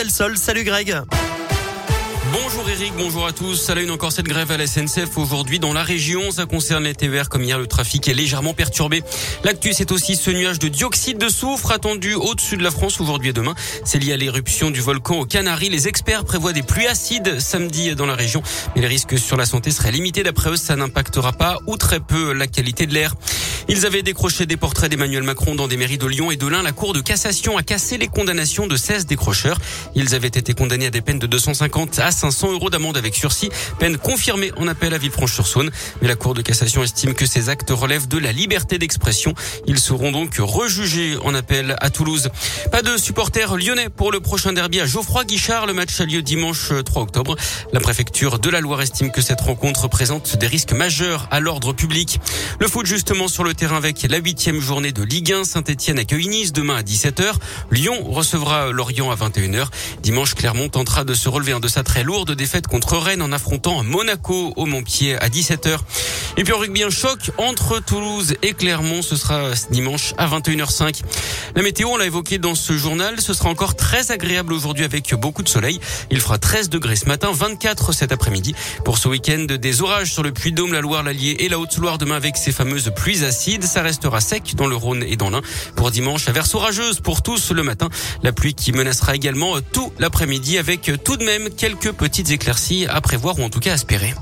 Delsol. Salut Greg. Bonjour Eric, bonjour à tous. À la une encore cette grève à la SNCF aujourd'hui dans la région. Ça concerne les TVR comme hier. Le trafic est légèrement perturbé. L'actu, c'est aussi ce nuage de dioxyde de soufre attendu au-dessus de la France aujourd'hui et demain. C'est lié à l'éruption du volcan aux Canaries. Les experts prévoient des pluies acides samedi dans la région. Mais les risques sur la santé seraient limités. D'après eux, ça n'impactera pas ou très peu la qualité de l'air. Ils avaient décroché des portraits d'Emmanuel Macron dans des mairies de Lyon et de l'Ain. La Cour de cassation a cassé les condamnations de 16 décrocheurs. Ils avaient été condamnés à des peines de 250 à 500 euros d'amende avec sursis, peine confirmée en appel à Villefranche-sur-Saône. Mais la Cour de cassation estime que ces actes relèvent de la liberté d'expression. Ils seront donc rejugés en appel à Toulouse. Pas de supporters lyonnais pour le prochain derby à Geoffroy-Guichard. Le match a lieu dimanche 3 octobre. La préfecture de la Loire estime que cette rencontre présente des risques majeurs à l'ordre public. Le foot justement sur le terrain avec la huitième journée de Ligue 1. Saint-Etienne accueille Nice demain à 17h. Lyon recevra Lorient à 21h. Dimanche, Clermont tentera de se relever de sa très lourde défaite contre Rennes en affrontant Monaco au Montpied à 17h. Et puis en rugby, un choc entre Toulouse et Clermont. Ce sera dimanche à 21h05. La météo, on l'a évoqué dans ce journal. Ce sera encore très agréable aujourd'hui avec beaucoup de soleil. Il fera 13 degrés ce matin, 24 cet après-midi. Pour ce week-end, des orages sur le Puy-de-Dôme, la Loire, l'Allier et la Haute-Loire demain avec ces fameuses pluies acides. Ça restera sec dans le Rhône et dans l'Ain. Pour dimanche, averse orageuse pour tous le matin. La pluie qui menacera également tout l'après-midi avec tout de même quelques petites éclaircies à prévoir ou en tout cas à espérer.